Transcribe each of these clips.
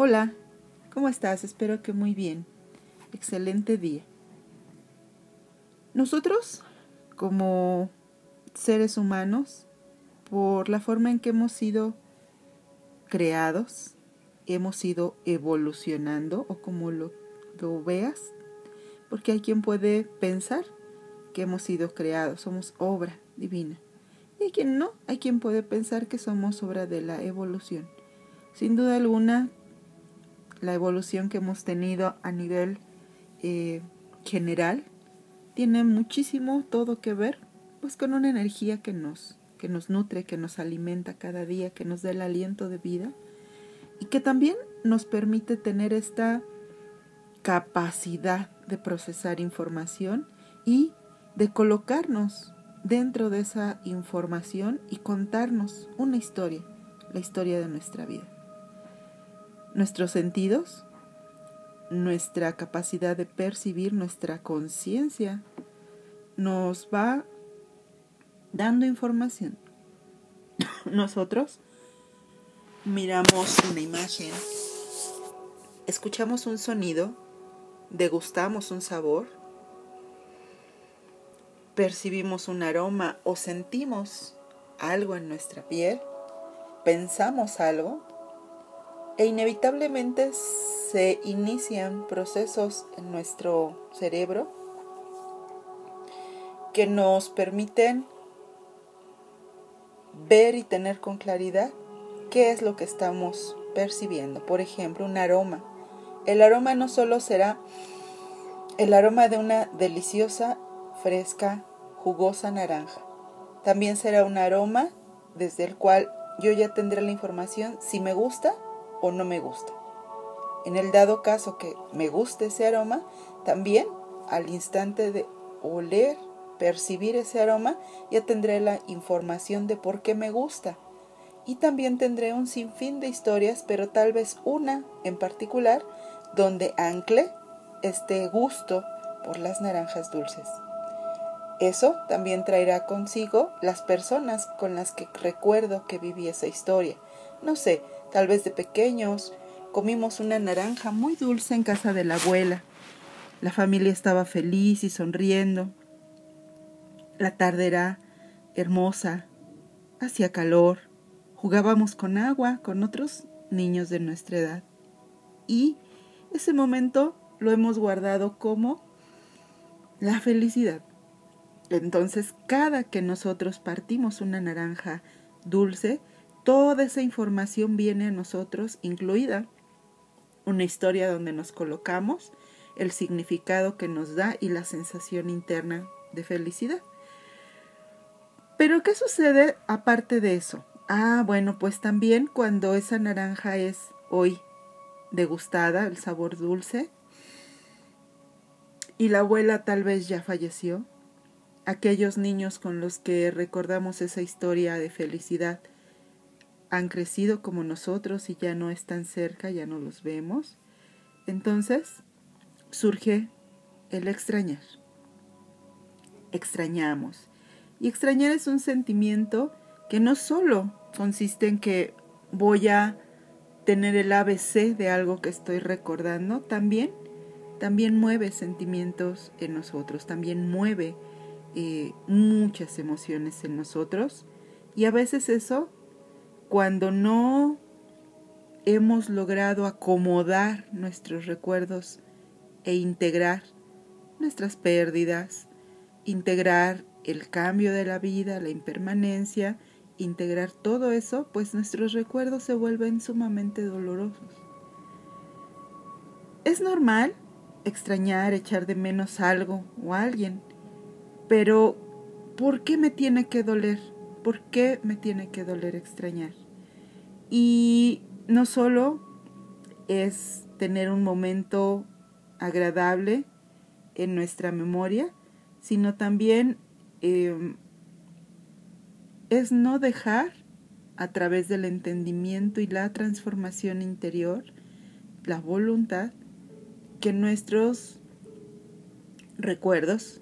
Hola, ¿cómo estás? Espero que muy bien. Excelente día. Nosotros, como seres humanos, por la forma en que hemos sido creados, hemos ido evolucionando, o como lo, lo veas, porque hay quien puede pensar que hemos sido creados, somos obra divina. Y hay quien no, hay quien puede pensar que somos obra de la evolución. Sin duda alguna, la evolución que hemos tenido a nivel eh, general tiene muchísimo todo que ver pues con una energía que nos que nos nutre, que nos alimenta cada día, que nos da el aliento de vida y que también nos permite tener esta capacidad de procesar información y de colocarnos dentro de esa información y contarnos una historia, la historia de nuestra vida nuestros sentidos, nuestra capacidad de percibir, nuestra conciencia, nos va dando información. Nosotros miramos una imagen, escuchamos un sonido, degustamos un sabor, percibimos un aroma o sentimos algo en nuestra piel, pensamos algo e inevitablemente se inician procesos en nuestro cerebro que nos permiten ver y tener con claridad qué es lo que estamos percibiendo. Por ejemplo, un aroma. El aroma no solo será el aroma de una deliciosa, fresca, jugosa naranja. También será un aroma desde el cual yo ya tendré la información si me gusta o no me gusta. En el dado caso que me guste ese aroma, también al instante de oler, percibir ese aroma, ya tendré la información de por qué me gusta. Y también tendré un sinfín de historias, pero tal vez una en particular, donde ancle este gusto por las naranjas dulces. Eso también traerá consigo las personas con las que recuerdo que viví esa historia. No sé, Tal vez de pequeños comimos una naranja muy dulce en casa de la abuela. La familia estaba feliz y sonriendo. La tarde era hermosa, hacía calor, jugábamos con agua con otros niños de nuestra edad. Y ese momento lo hemos guardado como la felicidad. Entonces, cada que nosotros partimos una naranja dulce, Toda esa información viene a nosotros, incluida una historia donde nos colocamos, el significado que nos da y la sensación interna de felicidad. Pero ¿qué sucede aparte de eso? Ah, bueno, pues también cuando esa naranja es hoy degustada, el sabor dulce, y la abuela tal vez ya falleció, aquellos niños con los que recordamos esa historia de felicidad, han crecido como nosotros y ya no están cerca, ya no los vemos. Entonces surge el extrañar. Extrañamos. Y extrañar es un sentimiento que no solo consiste en que voy a tener el ABC de algo que estoy recordando, también, también mueve sentimientos en nosotros, también mueve eh, muchas emociones en nosotros. Y a veces eso cuando no hemos logrado acomodar nuestros recuerdos e integrar nuestras pérdidas, integrar el cambio de la vida, la impermanencia, integrar todo eso, pues nuestros recuerdos se vuelven sumamente dolorosos. Es normal extrañar, echar de menos algo o alguien, pero ¿por qué me tiene que doler? ¿Por qué me tiene que doler extrañar? Y no solo es tener un momento agradable en nuestra memoria, sino también em, es no dejar a través del entendimiento y la transformación interior, la voluntad, que nuestros recuerdos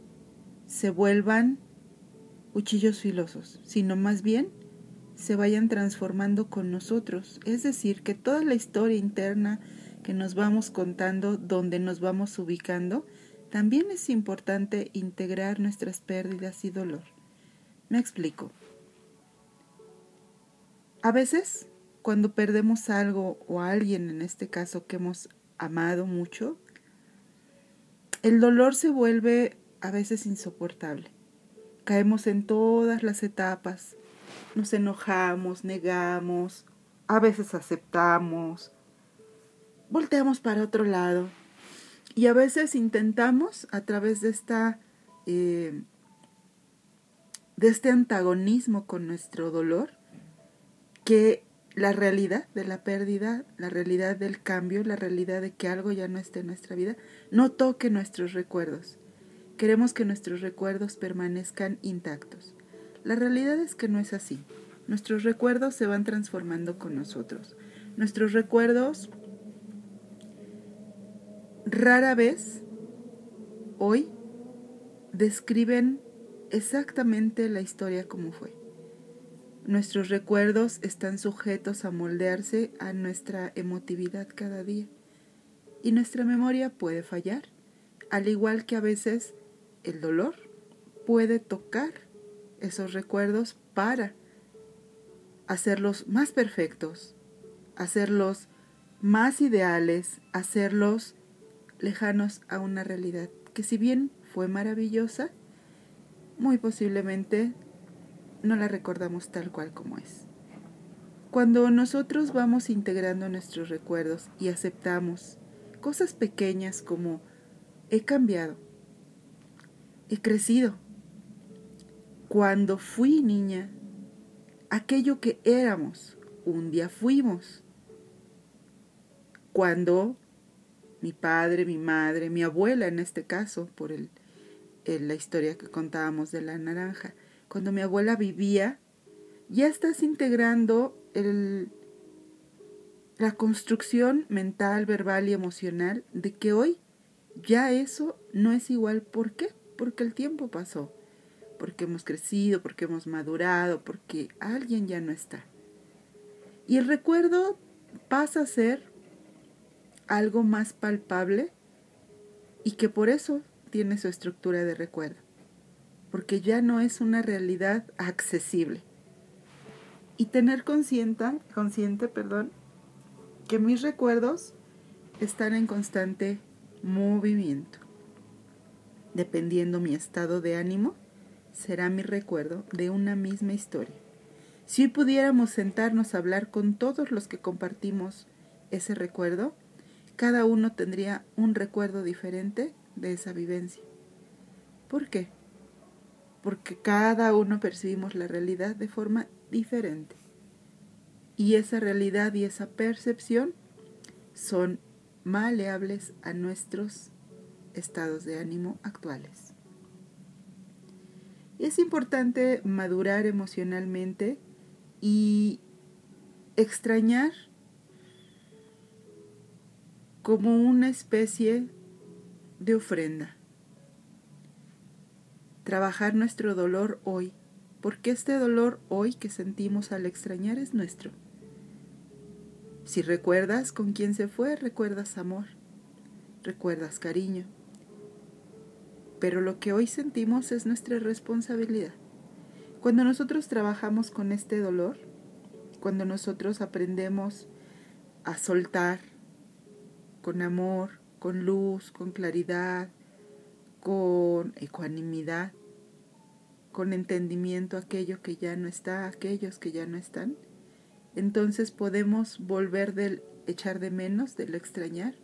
se vuelvan cuchillos filosos, sino más bien se vayan transformando con nosotros. Es decir, que toda la historia interna que nos vamos contando, donde nos vamos ubicando, también es importante integrar nuestras pérdidas y dolor. Me explico. A veces, cuando perdemos algo o a alguien, en este caso que hemos amado mucho, el dolor se vuelve a veces insoportable. Caemos en todas las etapas, nos enojamos, negamos, a veces aceptamos, volteamos para otro lado y a veces intentamos a través de esta eh, de este antagonismo con nuestro dolor que la realidad de la pérdida, la realidad del cambio, la realidad de que algo ya no esté en nuestra vida, no toque nuestros recuerdos. Queremos que nuestros recuerdos permanezcan intactos. La realidad es que no es así. Nuestros recuerdos se van transformando con nosotros. Nuestros recuerdos rara vez, hoy, describen exactamente la historia como fue. Nuestros recuerdos están sujetos a moldearse a nuestra emotividad cada día y nuestra memoria puede fallar, al igual que a veces el dolor puede tocar esos recuerdos para hacerlos más perfectos, hacerlos más ideales, hacerlos lejanos a una realidad que si bien fue maravillosa, muy posiblemente no la recordamos tal cual como es. Cuando nosotros vamos integrando nuestros recuerdos y aceptamos cosas pequeñas como he cambiado, he crecido, cuando fui niña, aquello que éramos, un día fuimos. Cuando mi padre, mi madre, mi abuela en este caso, por la historia que contábamos de la naranja, cuando mi abuela vivía, ya estás integrando la construcción mental, verbal y emocional de que hoy ya eso no es igual. ¿Por qué? Porque el tiempo pasó, porque hemos crecido, porque hemos madurado, porque alguien ya no está. Y el recuerdo pasa a ser algo más palpable y que por eso tiene su estructura de recuerdo porque ya no es una realidad accesible. Y tener consciente, consciente, perdón, que mis recuerdos están en constante movimiento. Dependiendo mi estado de ánimo, será mi recuerdo de una misma historia. Si hoy pudiéramos sentarnos a hablar con todos los que compartimos ese recuerdo, cada uno tendría un recuerdo diferente de esa vivencia. ¿Por qué? porque cada uno percibimos la realidad de forma diferente. Y esa realidad y esa percepción son maleables a nuestros estados de ánimo actuales. Es importante madurar emocionalmente y extrañar como una especie de ofrenda trabajar nuestro dolor hoy, porque este dolor hoy que sentimos al extrañar es nuestro. Si recuerdas con quién se fue, recuerdas amor, recuerdas cariño. Pero lo que hoy sentimos es nuestra responsabilidad. Cuando nosotros trabajamos con este dolor, cuando nosotros aprendemos a soltar con amor, con luz, con claridad, con ecuanimidad, con entendimiento aquello que ya no está, aquellos que ya no están, entonces podemos volver del echar de menos, del extrañar,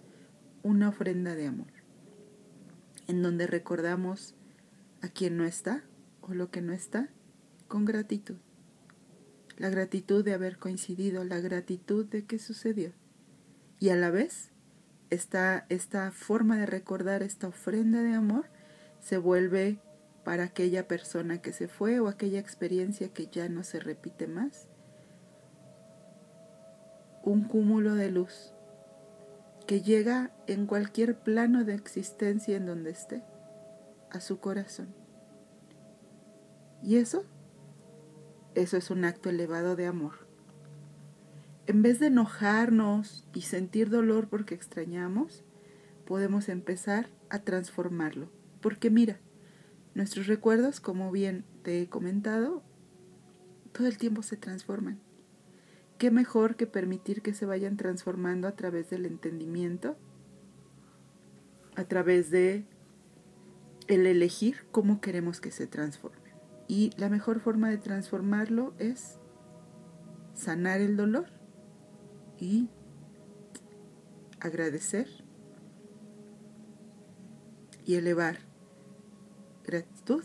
una ofrenda de amor, en donde recordamos a quien no está o lo que no está con gratitud. La gratitud de haber coincidido, la gratitud de que sucedió. Y a la vez esta, esta forma de recordar esta ofrenda de amor se vuelve para aquella persona que se fue o aquella experiencia que ya no se repite más. Un cúmulo de luz que llega en cualquier plano de existencia en donde esté, a su corazón. Y eso eso es un acto elevado de amor. En vez de enojarnos y sentir dolor porque extrañamos, podemos empezar a transformarlo. Porque mira, nuestros recuerdos, como bien te he comentado, todo el tiempo se transforman. ¿Qué mejor que permitir que se vayan transformando a través del entendimiento? A través de el elegir cómo queremos que se transformen. Y la mejor forma de transformarlo es sanar el dolor y agradecer y elevar gratitud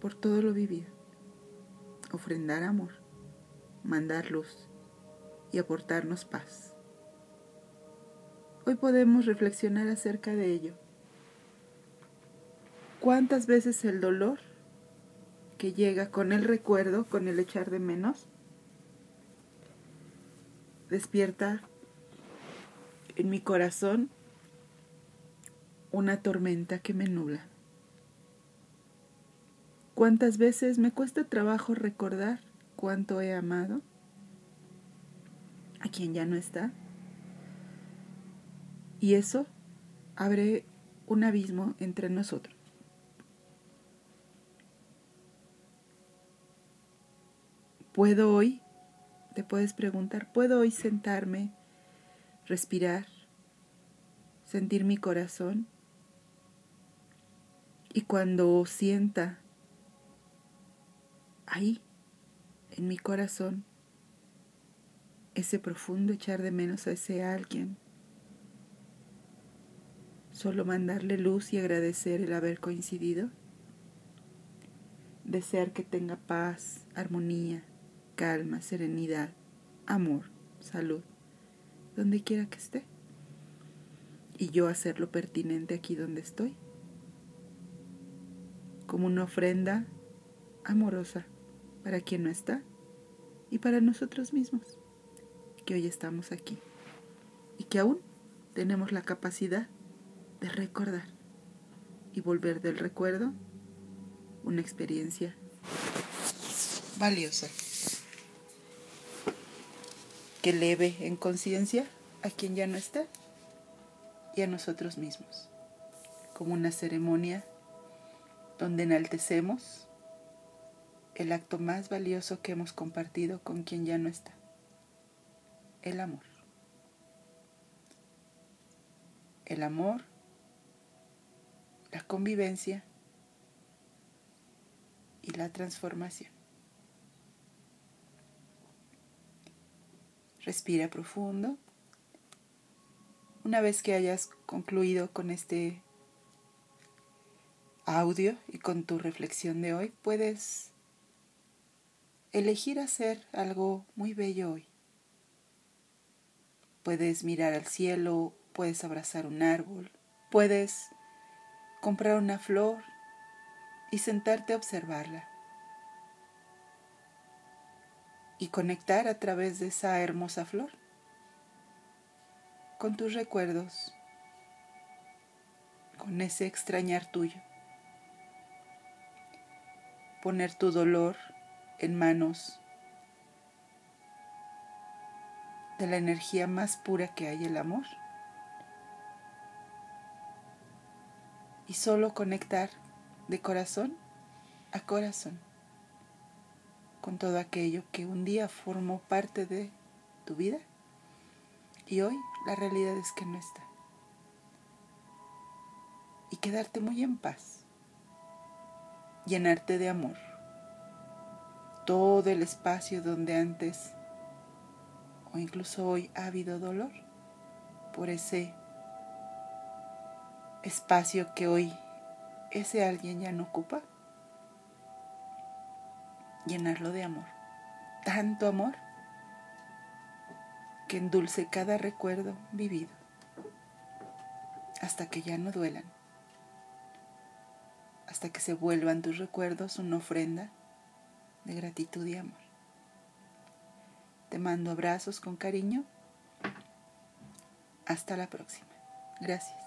por todo lo vivido, ofrendar amor, mandar luz y aportarnos paz. Hoy podemos reflexionar acerca de ello. ¿Cuántas veces el dolor que llega con el recuerdo, con el echar de menos, despierta en mi corazón una tormenta que me nubla. ¿Cuántas veces me cuesta trabajo recordar cuánto he amado a quien ya no está? Y eso abre un abismo entre nosotros. ¿Puedo hoy te puedes preguntar, ¿puedo hoy sentarme, respirar, sentir mi corazón? Y cuando sienta ahí, en mi corazón, ese profundo echar de menos a ese alguien, solo mandarle luz y agradecer el haber coincidido, desear que tenga paz, armonía, calma, serenidad, amor, salud, donde quiera que esté. Y yo hacerlo pertinente aquí donde estoy, como una ofrenda amorosa para quien no está y para nosotros mismos, que hoy estamos aquí y que aún tenemos la capacidad de recordar y volver del recuerdo una experiencia valiosa que leve en conciencia a quien ya no está y a nosotros mismos, como una ceremonia donde enaltecemos el acto más valioso que hemos compartido con quien ya no está, el amor. El amor, la convivencia y la transformación. Respira profundo. Una vez que hayas concluido con este audio y con tu reflexión de hoy, puedes elegir hacer algo muy bello hoy. Puedes mirar al cielo, puedes abrazar un árbol, puedes comprar una flor y sentarte a observarla. y conectar a través de esa hermosa flor con tus recuerdos, con ese extrañar tuyo. Poner tu dolor en manos de la energía más pura que hay, el amor. Y solo conectar de corazón a corazón con todo aquello que un día formó parte de tu vida y hoy la realidad es que no está. Y quedarte muy en paz, llenarte de amor, todo el espacio donde antes o incluso hoy ha habido dolor por ese espacio que hoy ese alguien ya no ocupa llenarlo de amor. Tanto amor que endulce cada recuerdo vivido hasta que ya no duelan, hasta que se vuelvan tus recuerdos una ofrenda de gratitud y amor. Te mando abrazos con cariño. Hasta la próxima. Gracias.